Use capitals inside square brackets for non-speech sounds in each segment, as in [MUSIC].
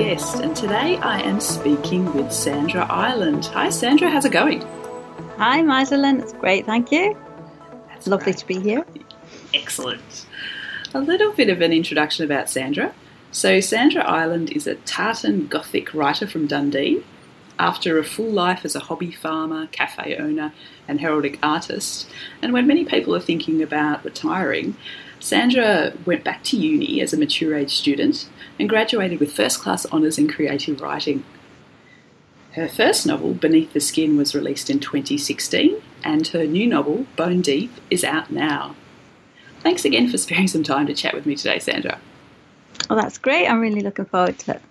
D'Este, and today I am speaking with Sandra Ireland. Hi, Sandra, how's it going? Hi, Madeline. It's great. Thank you. That's Lovely great. to be here. Excellent. A little bit of an introduction about Sandra. So, Sandra Ireland is a tartan Gothic writer from Dundee. After a full life as a hobby farmer, cafe owner, and heraldic artist, and when many people are thinking about retiring, Sandra went back to uni as a mature age student and graduated with first class honours in creative writing. Her first novel, Beneath the Skin, was released in 2016, and her new novel, Bone Deep, is out now. Thanks again for sparing some time to chat with me today, Sandra. Well, that's great. I'm really looking forward to it.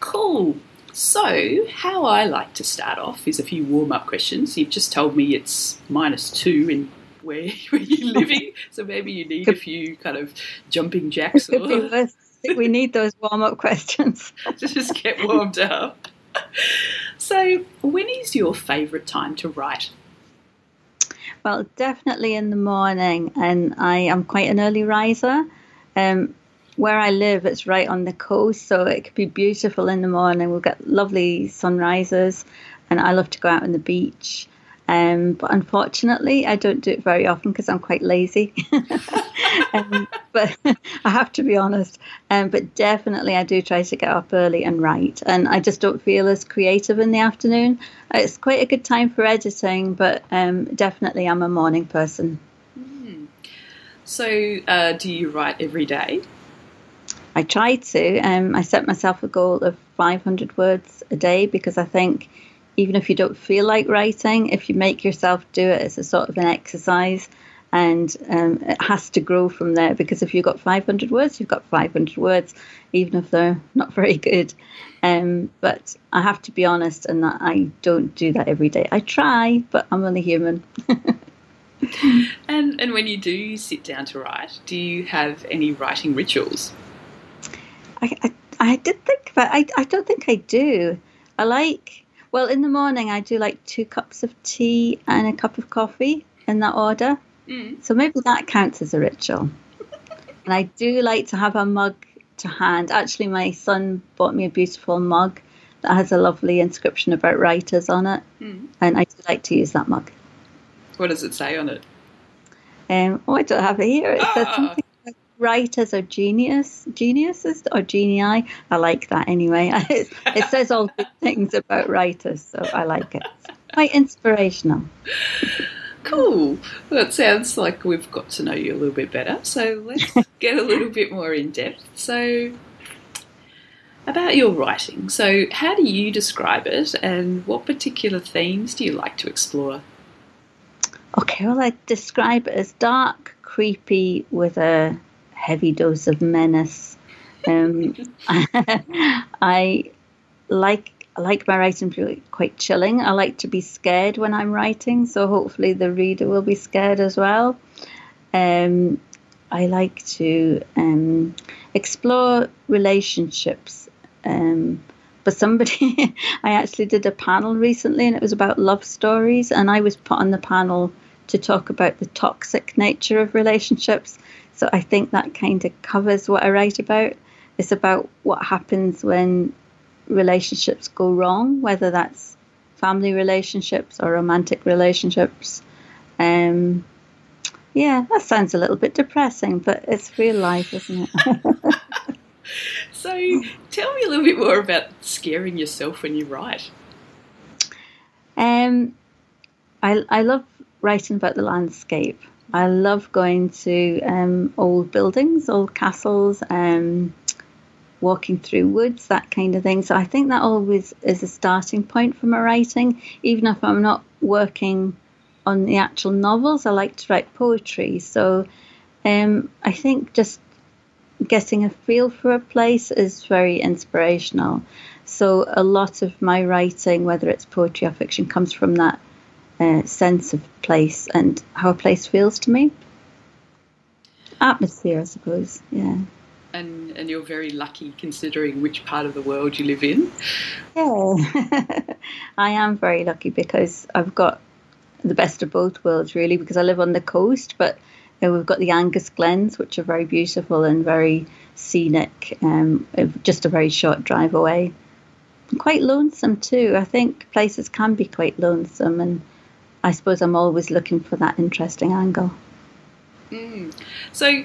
Cool. So, how I like to start off is a few warm up questions. You've just told me it's minus two in where, [LAUGHS] where you're [LAUGHS] living, so maybe you need a few kind of jumping jacks or worse. I think we need those warm up [LAUGHS] questions. to just get warmed up. So, when is your favourite time to write? Well, definitely in the morning, and I am quite an early riser. Um, where I live, it's right on the coast, so it could be beautiful in the morning. We'll get lovely sunrises, and I love to go out on the beach. Um, but unfortunately, I don't do it very often because I'm quite lazy. [LAUGHS] um, but [LAUGHS] I have to be honest. Um, but definitely, I do try to get up early and write. And I just don't feel as creative in the afternoon. Uh, It's quite a good time for editing, but um, definitely, I'm a morning person. So, uh, do you write every day? I try to. Um, I set myself a goal of 500 words a day because I think even if you don't feel like writing, if you make yourself do it, it's a sort of an exercise and um, it has to grow from there because if you've got 500 words, you've got 500 words, even if they're not [LAUGHS] very good. Um, but I have to be honest in that I don't do that every day. I try, but I'm only human. [LAUGHS] And and when you do sit down to write, do you have any writing rituals? I, I, I did think about I, I don't think I do. I like, well, in the morning, I do like two cups of tea and a cup of coffee in that order. Mm. So maybe that counts as a ritual. [LAUGHS] and I do like to have a mug to hand. Actually, my son bought me a beautiful mug that has a lovely inscription about writers on it. Mm. And I do like to use that mug. What does it say on it? Um, oh, I don't have it here. It says Ah. something writers are genius, geniuses or genii. I like that anyway. [LAUGHS] it, it says all good things about writers, so I like it. Quite inspirational. Cool. Well, it sounds like we've got to know you a little bit better. So let's [LAUGHS] get a little bit more in depth. So, about your writing. So, how do you describe it, and what particular themes do you like to explore? Okay, well, I describe it as dark, creepy, with a heavy dose of menace. Um, [LAUGHS] I like like my writing quite chilling. I like to be scared when I'm writing, so hopefully the reader will be scared as well. Um, I like to um, explore relationships. Um, but somebody, [LAUGHS] I actually did a panel recently, and it was about love stories, and I was put on the panel to talk about the toxic nature of relationships. So I think that kind of covers what I write about. It's about what happens when relationships go wrong, whether that's family relationships or romantic relationships. Um, yeah, that sounds a little bit depressing, but it's real life, isn't it? [LAUGHS] So, tell me a little bit more about scaring yourself when you write. um, I, I love writing about the landscape. I love going to um, old buildings, old castles, um, walking through woods, that kind of thing. So I think that always is a starting point for my writing. Even if I'm not working on the actual novels, I like to write poetry. So um, I think just getting a feel for a place is very inspirational. So a lot of my writing, whether it's poetry or fiction, comes from that uh, sense of place and how a place feels to me. Atmosphere, I suppose. Yeah. And and you're very lucky considering which part of the world you live in. Yeah, [LAUGHS] I am very lucky because I've got the best of both worlds, really. Because I live on the coast, but you know, we've got the Angus Glens, which are very beautiful and very scenic, um, just a very short drive away. Quite lonesome too. I think places can be quite lonesome, and I suppose I'm always looking for that interesting angle. Mm. So,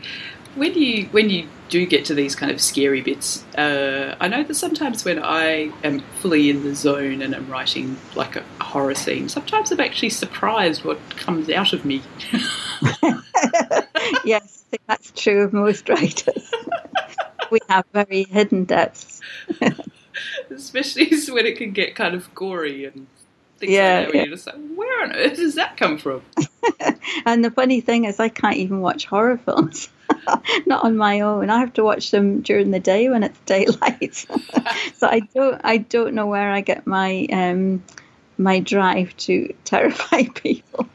when you when you do get to these kind of scary bits, uh, I know that sometimes when I am fully in the zone and I'm writing like a, a horror scene, sometimes I'm actually surprised what comes out of me. [LAUGHS] yes, I think that's true of most writers. [LAUGHS] we have very hidden depths. [LAUGHS] Especially when it can get kind of gory and things yeah, like that. Where yeah. you're just like, where on earth does that come from? [LAUGHS] and the funny thing is, I can't even watch horror films. [LAUGHS] Not on my own. I have to watch them during the day when it's [LAUGHS] daylight. so I don't, I don't know where I get my um, my drive to terrify people.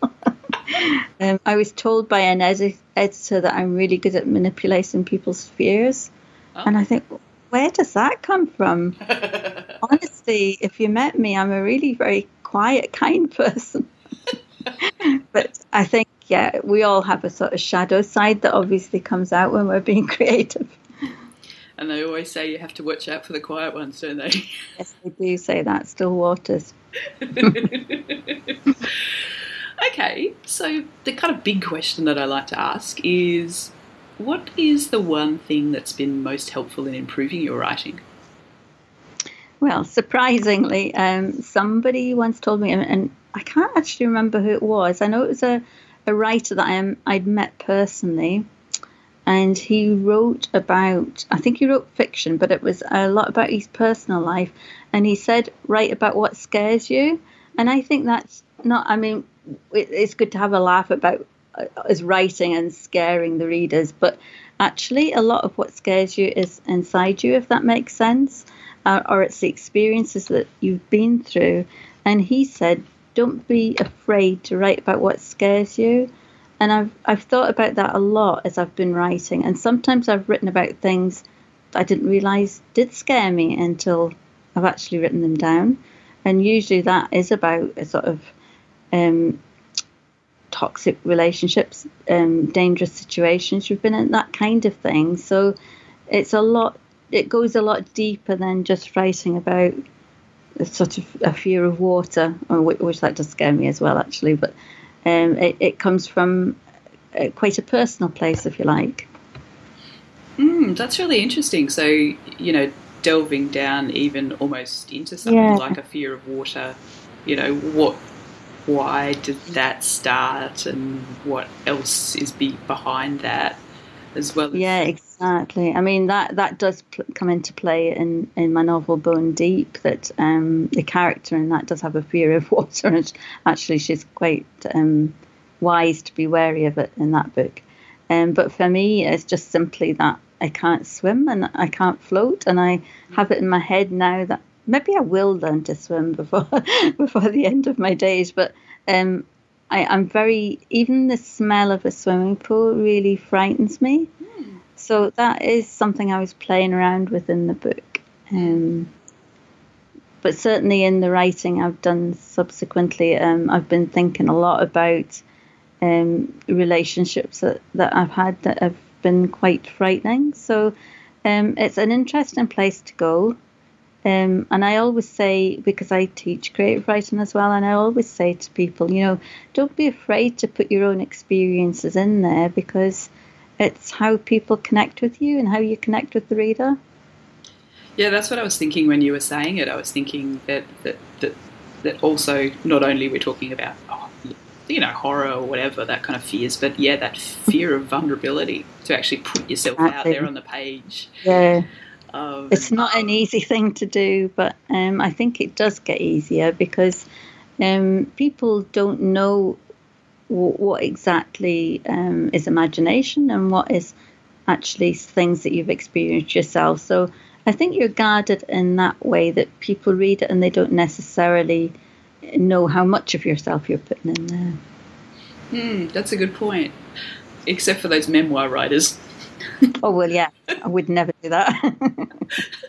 um, I was told by an edi- editor that I'm really good at manipulating people's fears, oh. and I think, where does that come from? Honestly, if you met me, I'm a really very quiet, kind person. [LAUGHS] but I think, yeah, we all have a sort of shadow side that obviously comes out when we're being [LAUGHS] creative. And they always say you have to watch out for the quiet ones, don't they? Yes, they do say that. Still waters. [LAUGHS] okay, so the kind of big question that I like to ask is what is the one thing that's been most helpful in improving your writing? Well, surprisingly, um, somebody once told me, and, I can't actually remember who it was. I know it was a, a writer that I am, I'd met personally, and he wrote about, I think he wrote fiction, but it was a lot about his personal life. And he said, write about what scares you. And I think that's not, I mean, it, it's good to have a laugh about uh, writing and scaring the readers, but actually, a lot of what scares you is inside you, if that makes sense uh, or it's the experiences that you've been through. And he said, don't be afraid to write about what scares you. And I've, I've thought about that a lot as I've been writing. And sometimes I've written about things I didn't realize did scare me until I've actually written them down. And usually that is about a sort of um, toxic relationships, um, dangerous situations. You've been in that kind of thing. So it's a lot it goes a lot deeper than just writing about a sort of a fear of water, which that does scare me as well, actually. But um, it, it, comes from uh, quite a personal place, if you like. Mm, that's really interesting. So, you know, delving down even almost into something yeah. like a fear of water, you know, what, why did that start, and what else is be behind that, as well. As- yeah, exactly Exactly. I mean that that does pl- come into play in, in my novel Bone Deep. That um, the character in that does have a fear of water, and actually she's quite um, wise to be wary of it in that book. Um, but for me, it's just simply that I can't swim and I can't float, and I have it in my head now that maybe I will learn to swim before [LAUGHS] before the end of my days. But um, I, I'm very even the smell of a swimming pool really frightens me. So that is something I was playing around with in the book. Um, but certainly in the writing I've done subsequently, um, I've been thinking a lot about um, relationships that, that I've had that have been quite frightening. So um, it's an interesting place to go. Um, and I always say, because I teach creative writing as well, and I always say to people, you know, don't be afraid to put your own experiences in there because it's how people connect with you and how you connect with the reader. Yeah, that's what I was thinking when you were saying it. I was thinking that that that, that also not only we're talking about oh, you know horror or whatever that kind of fears, but yeah, that fear of vulnerability to actually put yourself exactly. out there on the page. Yeah. Um, it's not an easy thing to do, but um, I think it does get easier because um, people don't know what exactly um, is imagination and what is actually things that you've experienced yourself. So I think you're guarded in that way that people read it and they don't necessarily know how much of yourself you're putting in there. Hmm, that's a good point. Except for those memoir writers. oh well, yeah, [LAUGHS] I would never do that.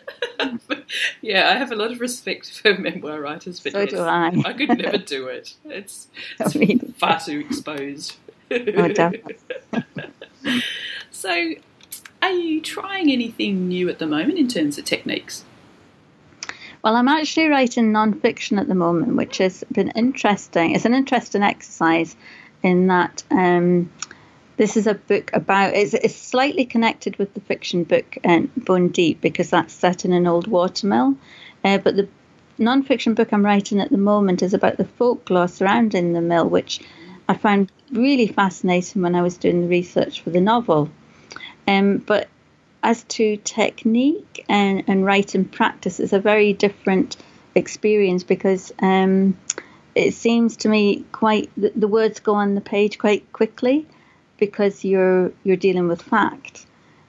[LAUGHS] [LAUGHS] yeah, I have a lot of respect for memoir writers, but so yes, do I. I could never do it. It's, [LAUGHS] it's far too exposed. oh, [LAUGHS] so, are you trying anything new at the moment in terms of techniques? Well, I'm actually writing non-fiction at the moment, which has been interesting. It's an interesting exercise in that um, this is a book about. It's, it's, slightly connected with the fiction book uh, Bone Deep because that's set in an old watermill, uh, but the non-fiction book I'm writing at the moment is about the folklore surrounding the mill, which I found really fascinating when I was doing the research for the novel. Um, but as to technique and, and writing practice, it's a very different experience because um, it seems to me quite the, the, words go on the page quite quickly because you're you're dealing with fact,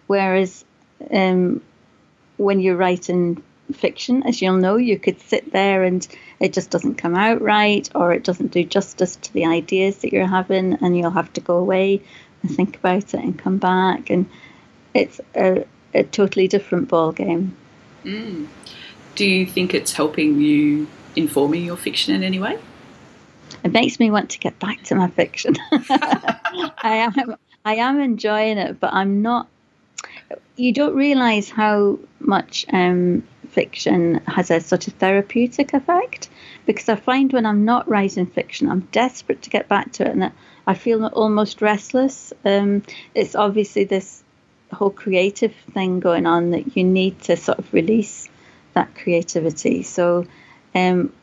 whereas um, when you're writing fiction, as you'll know, you could sit there and it just doesn't come out right, or it doesn't do justice to the ideas that you're having, and you'll have to go away and think about it and come back and it's a, a totally different ball game. Mm. Do you think it's helping you informing your fiction in any way? It makes me want to get back to my fiction. [LAUGHS] I am I am enjoying it, but I'm not. You don't realise how much um, fiction has a sort of therapeutic effect because I find when I'm not writing fiction, I'm desperate to get back to it, and I feel almost restless. Um, it's obviously this whole creative thing going on that you need to sort of release that creativity. So, um,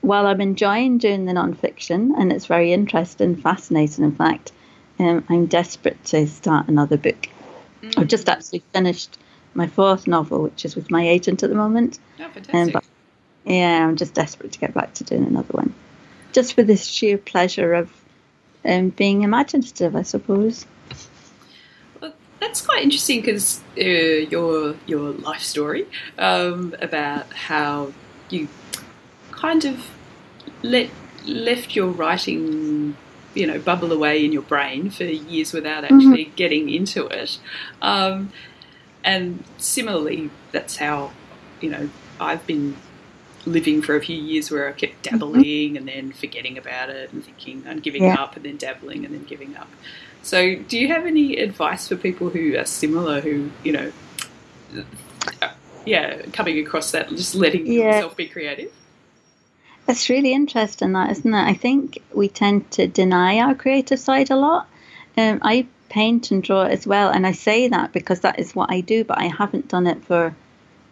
while I'm enjoying doing the nonfiction and it's very interesting, fascinating, in fact, um, I'm desperate to start another book. Mm. I've just actually finished my fourth novel, which is with my agent at the moment. Oh, fantastic. Um, yeah, I'm just desperate to get back to doing another one. Just for this sheer pleasure of um, being imaginative, I suppose that's quite interesting because uh, your your life story um, about how you kind of let left your writing you know bubble away in your brain for years without mm-hmm. actually mm-hmm. getting into it um, and similarly that's how you know I've been living for a few years where I kept mm-hmm. dabbling mm-hmm. and then forgetting about it and thinking and giving yeah. up and then dabbling and then giving up so, do you have any advice for people who are similar, who, you know, yeah, coming across that, just letting yeah. yourself be creative? That's really interesting, that isn't it? I think we tend to deny our creative side a lot. Um, I paint and draw as well, and I say that because that is what I do, but I haven't done it for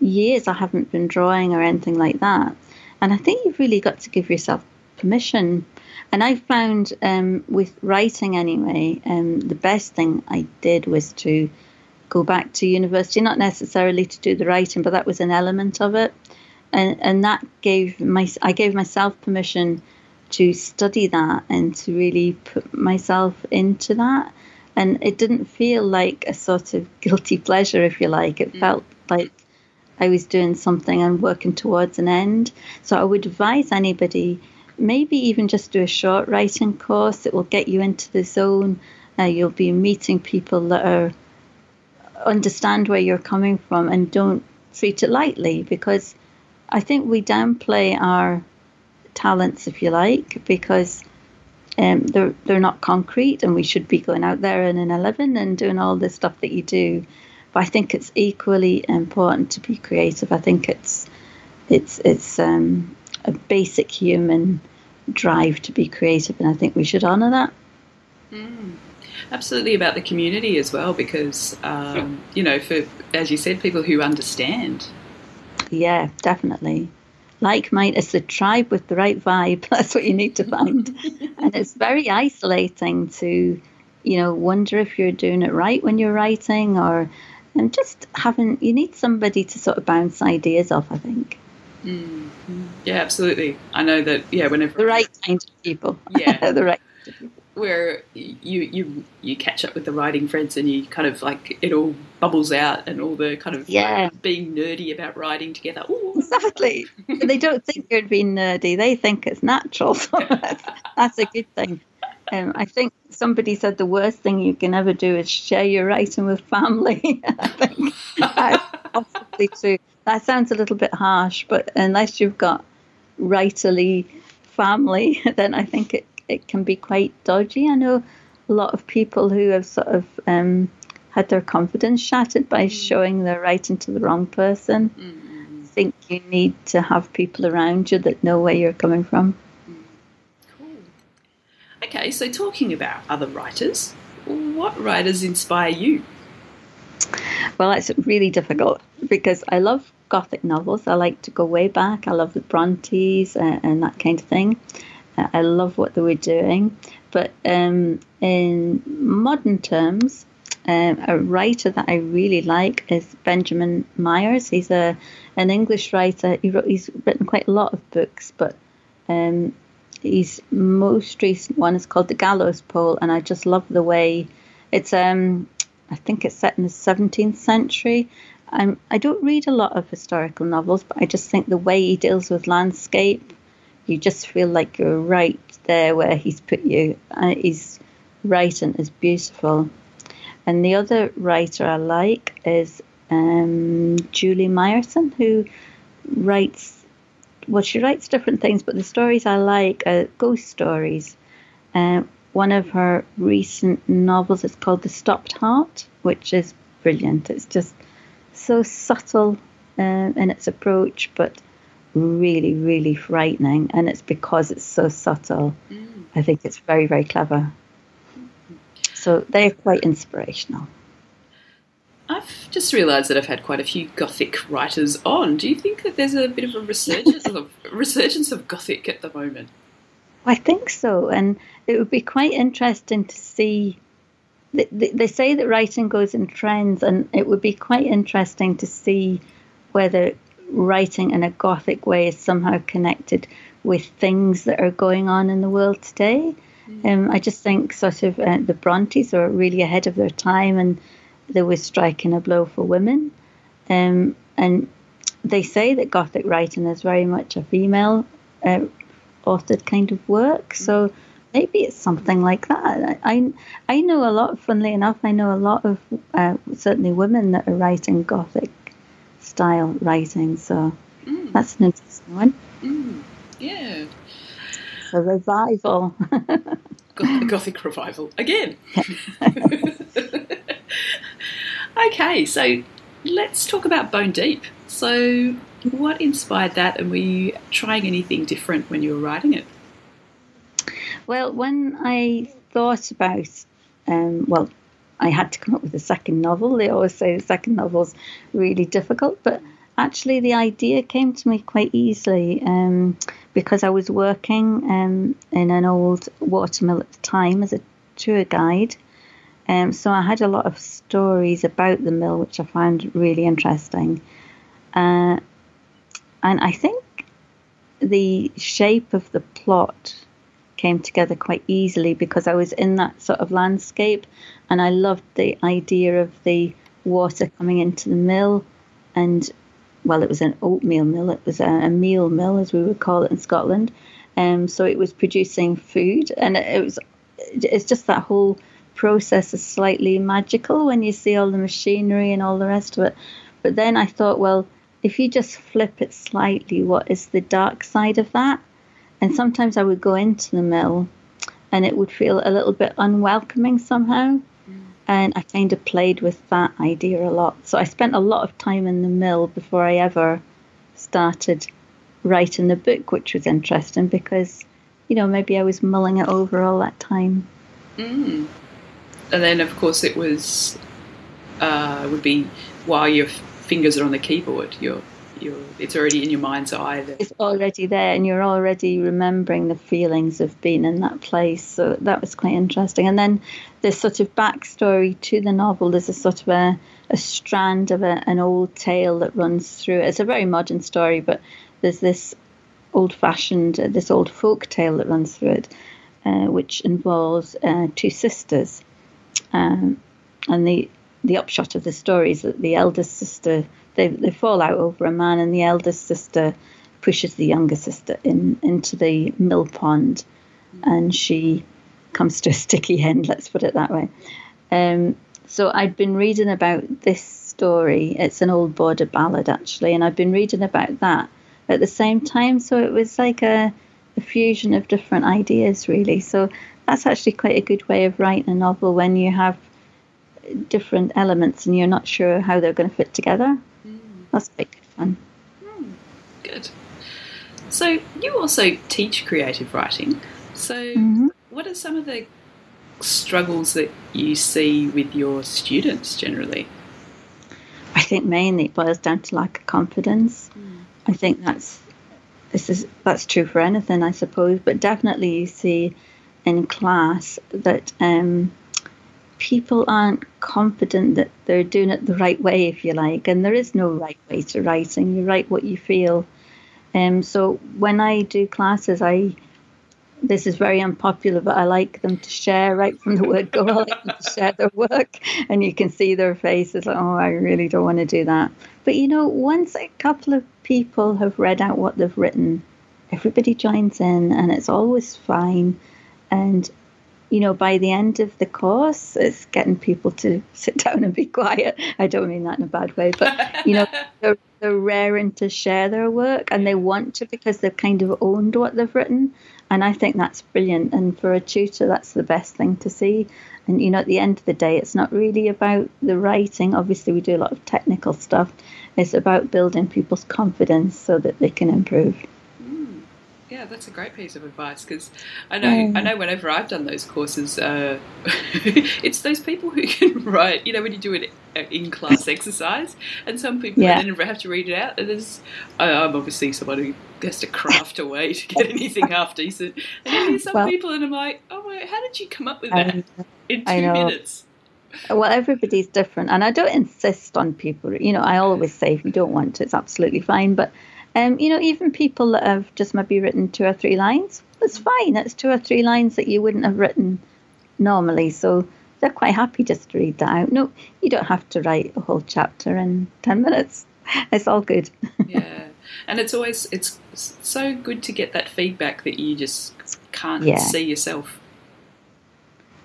years. I haven't been drawing or anything like that. And I think you've really got to give yourself permission and I found um, with writing anyway, um, the best thing I did was to go back to university, not necessarily to do the writing, but that was an element of it. And, and that gave my I gave myself permission to study that and to really put myself into that. And it didn't feel like a sort of [LAUGHS] guilty pleasure, if you like. It mm. felt like I was doing something and working towards an end. So I would advise anybody maybe even just do a short writing course it will get you into the zone. Uh, you'll be meeting people that are understand where you're coming from and don't treat it lightly because I think we downplay our talents, if you like, because um, they're they're not concrete, and we should be going out there in an eleven and doing all the stuff that you do. But I think it's equally important to be creative. I think it's it's it's um, a basic human drive to be creative, and I think we should honour that. Mm. Absolutely about the community as well, because um, you know, for as you said, people who understand. Yeah, definitely. Like mine, it's the tribe with the right vibe. [LAUGHS] That's what you need to find, [LAUGHS] and it's very isolating to, you know, wonder if you're doing it right when you're writing, or and just having you need somebody to sort of bounce ideas off. I think. Mm-hmm. Yeah, absolutely. I know that. Yeah, whenever the [LAUGHS] right kind of people. Yeah, the right. Where you you you catch up with the writing friends and you kind of like it all bubbles out and all the kind of Yeah. being nerdy about writing together. Ooh. Exactly. they don't think you're being nerdy. They think it's natural. So that's, [LAUGHS] that's a good thing. Um, I think somebody said the worst thing you can ever do is share your writing with family. [LAUGHS] I think that's possibly true. That sounds a little bit harsh, but unless you've got writerly family, [LAUGHS] then I think it, it can be quite dodgy. I know a lot of people who have sort of um, had their confidence shattered by showing their writing to the wrong person Mm, think you need to have people around you that know where you're coming from. cool. Okay, so talking about other writers, what writers inspire you? Well, it's really difficult because I love Gothic novels. I like to go way back. I love the Brontes uh, and that kind of thing. I love what they were doing. But um, in modern terms, um, a writer that I really like is Benjamin Myers. He's a an English writer. He wrote, he's written quite a lot of books, but um, his most recent one is called The Gallows Pole, and I just love the way it's. Um, I think it's set in the 17th century. Um, I don't read a lot of historical novels, but I just think the way he deals with landscape, you just feel like you're right there where he's put you. Uh, his writing is beautiful. And the other writer I like is um, Julie Myerson, who writes, well, she writes different things, but the stories I like are ghost stories. Um, one of her recent novels is called The Stopped Heart, which is brilliant. It's just so subtle um, in its approach, but really, really frightening. And it's because it's so subtle. Mm. I think it's very, very clever. So they're quite inspirational. I've just realised that I've had quite a few Gothic writers on. Do you think that there's a bit of a resurgence of [LAUGHS] resurgence of Gothic at the moment? I think so, and it would be quite interesting to see. They say that writing goes in trends, and it would be quite interesting to see whether writing in a Gothic way is somehow connected with things that are going on in the world today. Um, I just think sort of uh, the Brontes are really ahead of their time, and they were striking a blow for women. Um, and they say that Gothic writing is very much a female uh, authored kind of work. So maybe it's something like that. I, I, I know a lot, funnily enough, I know a lot of uh, certainly women that are writing Gothic style writing. So Mm, that's an interesting one. mm, yeah, A revival. Gothic revival again. [LAUGHS] okay, so let's talk about Bone Deep. So, what inspired that, and were you trying anything different when you were writing it? Well, when I thought about, um, well, I had to come up with a second novel. They always say the second novel's really difficult, but actually the idea came to me quite easily um, because I was working um, in an old watermill at the time as a tour guide. Um, so I had a lot of stories about the mill, which I found really interesting. Uh, and I think the shape of the plot came together quite easily because I was in that sort of landscape and I loved the idea of the water coming into the mill. And well it was an oatmeal mill. It was a, meal mill as we would call it in Scotland. Um, so it was producing food and it was it's just that whole process is slightly magical when you see all the machinery and all the rest of it. But then I thought well if you just flip it slightly what is the dark side of that and sometimes I would go into the mill and it would feel a little bit unwelcoming somehow. And I kind of played with that idea a lot. So I spent a lot of time in the mill before I ever started writing the book, which was interesting because, you know, maybe I was mulling it over all that time. Mm. And then, of course, it was uh, would be while your fingers are on the keyboard, you're you're it's already in your mind's eye. That, It's already there and you're already remembering the feelings of being in that place. So that was quite interesting. And then there's sort of backstory to the novel. There's a sort of a, a strand of a, an old tale that runs through it. It's a very modern story, but there's this old fashioned, uh, this old folk tale that runs through it. uh, which involves uh, two sisters. Um, and the the upshot of the story is that the eldest sister they, they fall out over a man, and the eldest sister pushes the younger sister in into the mill pond, and she comes to a sticky end. Let's put it that way. Um, so I'd been reading about this story. It's an old border ballad actually, and I've been reading about that at the same time. So it was like a, a fusion of different ideas, really. So that's actually quite a good way of writing a novel when you have different elements and you're not sure how they're going to fit together. Mm. That's quite good fun. Mm. Good. So you also teach creative writing. So mm-hmm. what are some of the struggles that you see with your students generally? I think mainly it boils down to lack of confidence. Mm. I think that's this is that's true for anything, I suppose, but definitely you see in class that um, people aren't confident that they're doing it the right way, if you like, and there is no right way to writing. You write what you feel. Um, so when I do classes, I this is very unpopular, but I like them to share right from the word go. [LAUGHS] I like them to share their work, and you can see their faces like, oh, I really don't want to do that. But you know, once a couple of people have read out what they've written, everybody joins in, and it's always fine. And you know, by the end of the course, it's getting people to [LAUGHS] sit down and be quiet. I don't mean that in a bad way, but you know, [LAUGHS] they're, they're raring to share their work, and they want to because they've kind of owned what they've written. And I think that's brilliant. And for a tutor, that's the best thing to see. And, you know, at the end of the day, it's not really about the writing. Obviously, we do a lot of technical stuff. It's about building people's confidence so that they can improve. Yeah, that's a great piece of advice because I know mm. I know whenever I've done those courses, uh, [LAUGHS] it's those people who [LAUGHS] can write. You know, when you do an in class exercise, and some people yeah. then have to read it out. And there's, I'm obviously someone who has to craft a way to get anything half decent. And then there's some well, people, and I'm like, oh my, how did you come up with that in two minutes? Well, everybody's different, and I don't insist on people. You know, I always say if you don't want to, it's absolutely fine, but um, you know, even people that have just maybe written two or three lines, that's fine. It's two or three lines that you wouldn't have written normally. So they're quite happy just to read that out. No, you don't have to write a whole chapter in 10 minutes. [LAUGHS] It's all good. [LAUGHS] yeah. And it's always, it's so good to get that feedback that you just can't yeah. see yourself.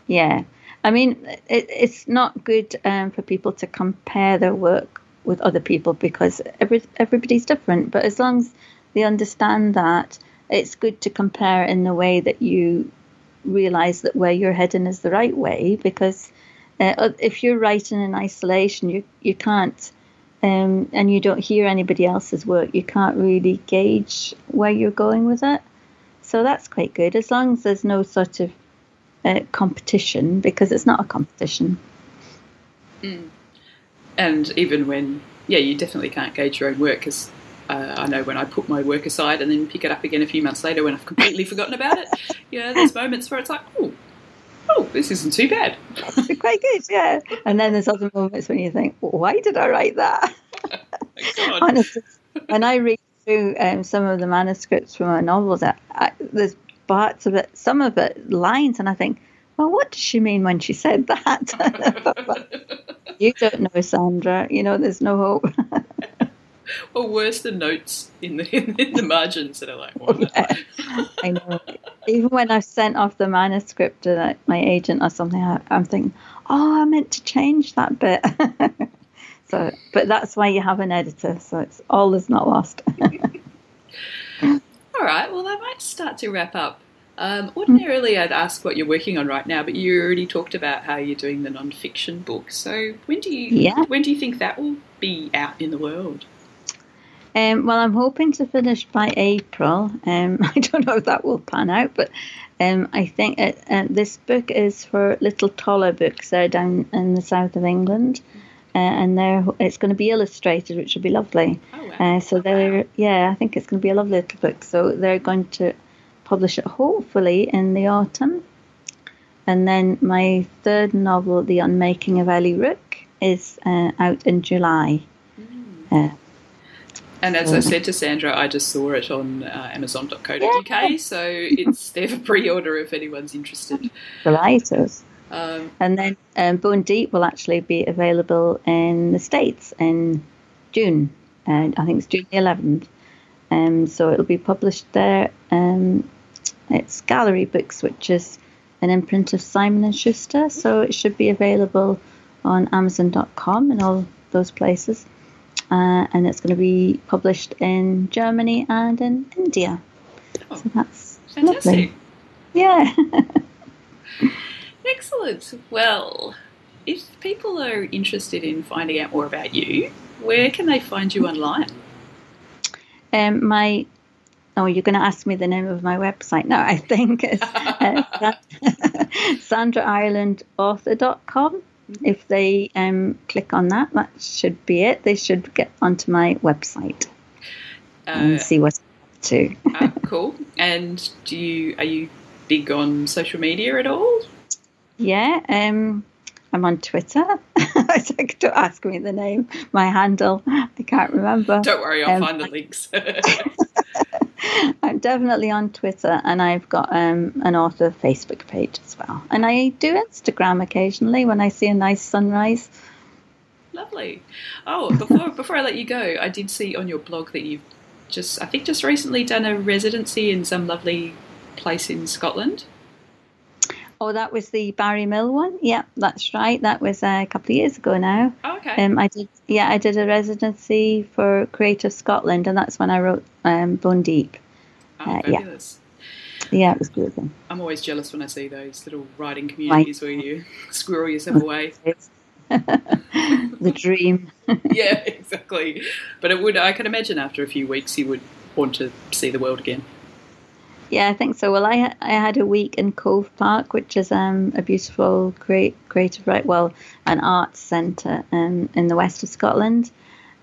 Yeah. I mean, it, it's not good um, for people to compare their work with other people because every, everybody's different. But as long as they understand that, it's good to compare in the way that you realize that where you're heading is the right way. Because uh, if you're writing in isolation, you you can't. Um, and you don't hear anybody else's work, you can't really gauge where you're going with it. So that's quite good, as long as there's no sort of uh, competition, because it's not a competition. Mm and even when yeah, you definitely can't gauge your own work because uh, I know when I put my work aside and then pick it up again a few months later when I've completely forgotten about it. You know, there's moments where it's like, oh, oh, this isn't too bad. Quite good, yeah. And then there's other moments when you think, why did I write that? [LAUGHS] Honestly, when I read through um, some of the manuscripts from my novels, I, I, there's parts of it, some of it lines, and I think, well, what does she mean when she said that? [LAUGHS] you don't know, Sandra. You know, there's no hope. [LAUGHS] or worse than notes in the in, the margins that are like, what? [LAUGHS] Yeah, I know. Even when I've sent off the manuscript to my agent or something, I, I'm thinking, oh, I meant to change that bit. so, but that's why you have an editor. So it's all is not lost. all right. Well, I might start to wrap up. Um, ordinarily, I'd ask what you're working on right now, but you already talked about how you're doing the non-fiction book. So when do you yeah. when do you think that will be out in the world? Um, well, I'm hoping to finish by April. Um, [LAUGHS] I don't know if that will pan out, but um, I think it, uh, this book is for Little Toller Books. They're down in the south of England, uh, and they're it's going to be illustrated, which will be lovely. Oh, wow. uh, so they're yeah, I think it's going to be a lovely little book. So they're going to publish it hopefully in the autumn. And then my third novel, The Unmaking of Ellie Rook, is uh, out in July. Mm. Uh, And as I said to Sandra, I just saw it on uh, Amazon.co.uk, yeah. so it's there for pre-order if anyone's interested. Delighted. Um, and then um, Bone Deep will actually be available in the States in June, and I think it's June the 11th. Um, so it'll be published there. Um, it's Gallery Books, which is an imprint of Simon and Schuster, so it should be available on Amazon.com and all those places uh, and it's going to be published in Germany and in India. Oh, so that's fantastic. lovely. Yeah. [LAUGHS] Excellent. Well, if people are interested in finding out more about you, where can they find you online? Um, my oh, you're going to ask me the name of my website. No, I think it's uh, [LAUGHS] sandrairelandauthor.com if they um, click on that, that should be it. They should get onto my website uh, and see what's to. uh, cool. And do you are you big on social media at all? Yeah, um, I'm on Twitter. [LAUGHS] Don't ask me the name, my handle. I can't remember. Don't worry, I'll um, find the links. [LAUGHS] [LAUGHS] I'm definitely on Twitter and I've got um, an author Facebook page as well. And I do Instagram occasionally when I see a nice sunrise. Lovely. Oh, before [LAUGHS] before I let you go, I did see on your blog that you've just I think just recently done a residency in some lovely place in Scotland. Oh, that was the Barry Mill one. Yeah, that's right. That was uh, a couple of years ago now. Oh, okay. Um, I did. Yeah, I did a residency for Creative Scotland, and that's when I wrote um, Bone Deep. Oh, uh, fabulous. Yeah. yeah, it was good. Then. I'm always jealous when I see those little writing communities right. where you [LAUGHS] squirrel yourself [LAUGHS] away. the dream. [LAUGHS] yeah, exactly. But it would. I can imagine after a few weeks you would want to see the world again. Yeah, I think so. Well, I I had a week in Cove Park, which is um, a beautiful, great creative right, well, an arts centre um, in the west of Scotland,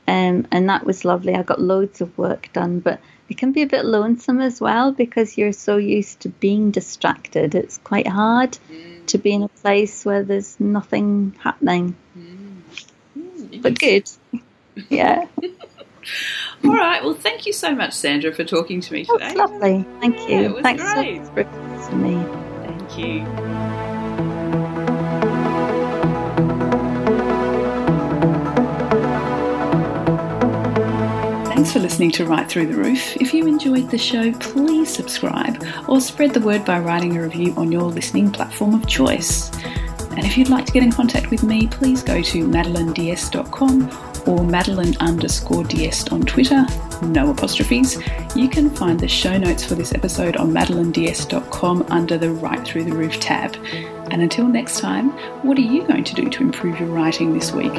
um, and that was lovely. I got loads of work done, but it can be a bit lonesome as well because you're so used to being distracted. It's quite hard mm. to be in a place where there's nothing happening. Mm. But good. [LAUGHS] yeah. [LAUGHS] All right. Well, thank you so much, Sandra, for talking to me today. That's lovely. Thank you. Yeah, Thanks great. so for me. Thank you. Thanks for listening to Write Through the Roof. If you enjoyed the show, please subscribe or spread the word by writing a review on your listening platform of choice. And if you'd like to get in contact with me, please go to madelineds.com or Madeline underscore D'Este on Twitter, no apostrophes. You can find the show notes for this episode on madelineds.com under the Write Through the Roof tab. And until next time, what are you going to do to improve your writing this week?